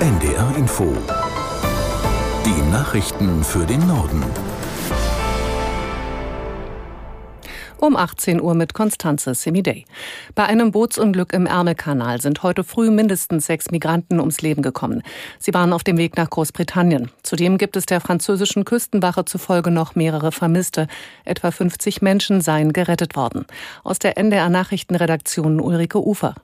NDR Info. Die Nachrichten für den Norden. Um 18 Uhr mit Konstanze Semidey. Bei einem Bootsunglück im Ärmelkanal sind heute früh mindestens sechs Migranten ums Leben gekommen. Sie waren auf dem Weg nach Großbritannien. Zudem gibt es der französischen Küstenwache zufolge noch mehrere Vermisste. Etwa 50 Menschen seien gerettet worden. Aus der NDR Nachrichtenredaktion Ulrike Ufer.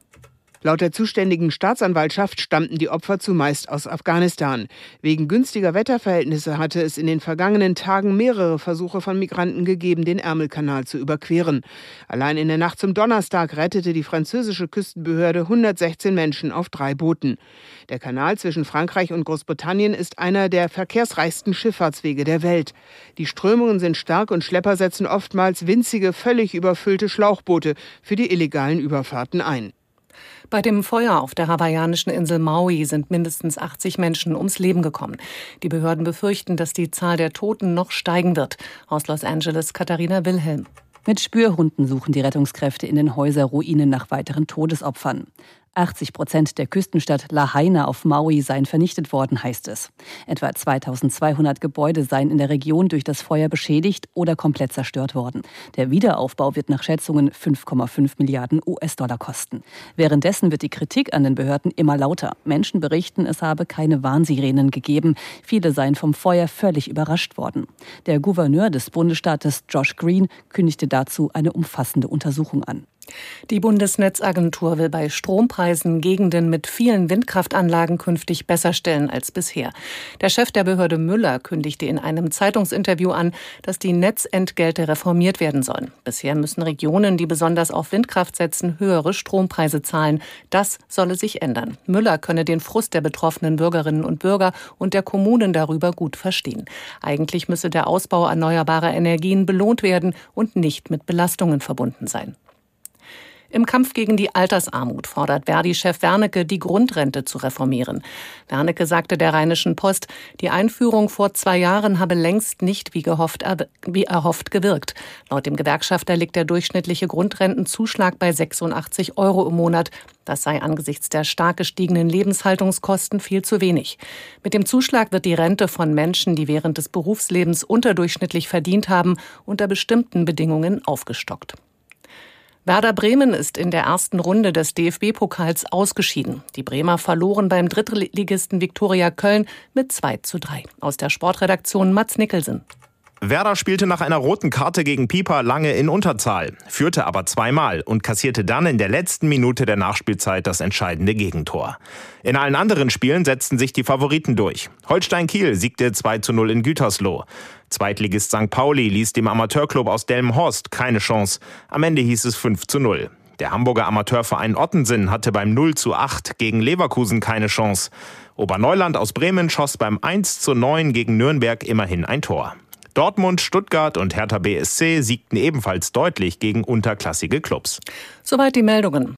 Laut der zuständigen Staatsanwaltschaft stammten die Opfer zumeist aus Afghanistan. Wegen günstiger Wetterverhältnisse hatte es in den vergangenen Tagen mehrere Versuche von Migranten gegeben, den Ärmelkanal zu überqueren. Allein in der Nacht zum Donnerstag rettete die französische Küstenbehörde 116 Menschen auf drei Booten. Der Kanal zwischen Frankreich und Großbritannien ist einer der verkehrsreichsten Schifffahrtswege der Welt. Die Strömungen sind stark und Schlepper setzen oftmals winzige, völlig überfüllte Schlauchboote für die illegalen Überfahrten ein. Bei dem Feuer auf der hawaiianischen Insel Maui sind mindestens 80 Menschen ums Leben gekommen. Die Behörden befürchten, dass die Zahl der Toten noch steigen wird. Aus Los Angeles Katharina Wilhelm. Mit Spürhunden suchen die Rettungskräfte in den Häuserruinen nach weiteren Todesopfern. 80 Prozent der Küstenstadt Lahaina auf Maui seien vernichtet worden, heißt es. Etwa 2200 Gebäude seien in der Region durch das Feuer beschädigt oder komplett zerstört worden. Der Wiederaufbau wird nach Schätzungen 5,5 Milliarden US-Dollar kosten. Währenddessen wird die Kritik an den Behörden immer lauter. Menschen berichten, es habe keine Warnsirenen gegeben. Viele seien vom Feuer völlig überrascht worden. Der Gouverneur des Bundesstaates Josh Green kündigte dazu eine umfassende Untersuchung an. Die Bundesnetzagentur will bei Strompreisen Gegenden mit vielen Windkraftanlagen künftig besser stellen als bisher. Der Chef der Behörde Müller kündigte in einem Zeitungsinterview an, dass die Netzentgelte reformiert werden sollen. Bisher müssen Regionen, die besonders auf Windkraft setzen, höhere Strompreise zahlen. Das solle sich ändern. Müller könne den Frust der betroffenen Bürgerinnen und Bürger und der Kommunen darüber gut verstehen. Eigentlich müsse der Ausbau erneuerbarer Energien belohnt werden und nicht mit Belastungen verbunden sein. Im Kampf gegen die Altersarmut fordert Verdi-Chef Wernicke, die Grundrente zu reformieren. Wernicke sagte der Rheinischen Post, die Einführung vor zwei Jahren habe längst nicht wie, gehofft, wie erhofft gewirkt. Laut dem Gewerkschafter liegt der durchschnittliche Grundrentenzuschlag bei 86 Euro im Monat. Das sei angesichts der stark gestiegenen Lebenshaltungskosten viel zu wenig. Mit dem Zuschlag wird die Rente von Menschen, die während des Berufslebens unterdurchschnittlich verdient haben, unter bestimmten Bedingungen aufgestockt. Werder Bremen ist in der ersten Runde des DFB-Pokals ausgeschieden. Die Bremer verloren beim Drittligisten Viktoria Köln mit 2 zu 3. Aus der Sportredaktion Mats Nicholson. Werder spielte nach einer roten Karte gegen Pieper lange in Unterzahl, führte aber zweimal und kassierte dann in der letzten Minute der Nachspielzeit das entscheidende Gegentor. In allen anderen Spielen setzten sich die Favoriten durch. Holstein Kiel siegte 2 zu 0 in Gütersloh. Zweitligist St. Pauli ließ dem Amateurclub aus Delmenhorst keine Chance. Am Ende hieß es 5 zu 0. Der Hamburger Amateurverein Ottensen hatte beim 0 zu 8 gegen Leverkusen keine Chance. Oberneuland aus Bremen schoss beim 1 zu 9 gegen Nürnberg immerhin ein Tor. Dortmund, Stuttgart und Hertha BSC siegten ebenfalls deutlich gegen unterklassige Clubs. Soweit die Meldungen.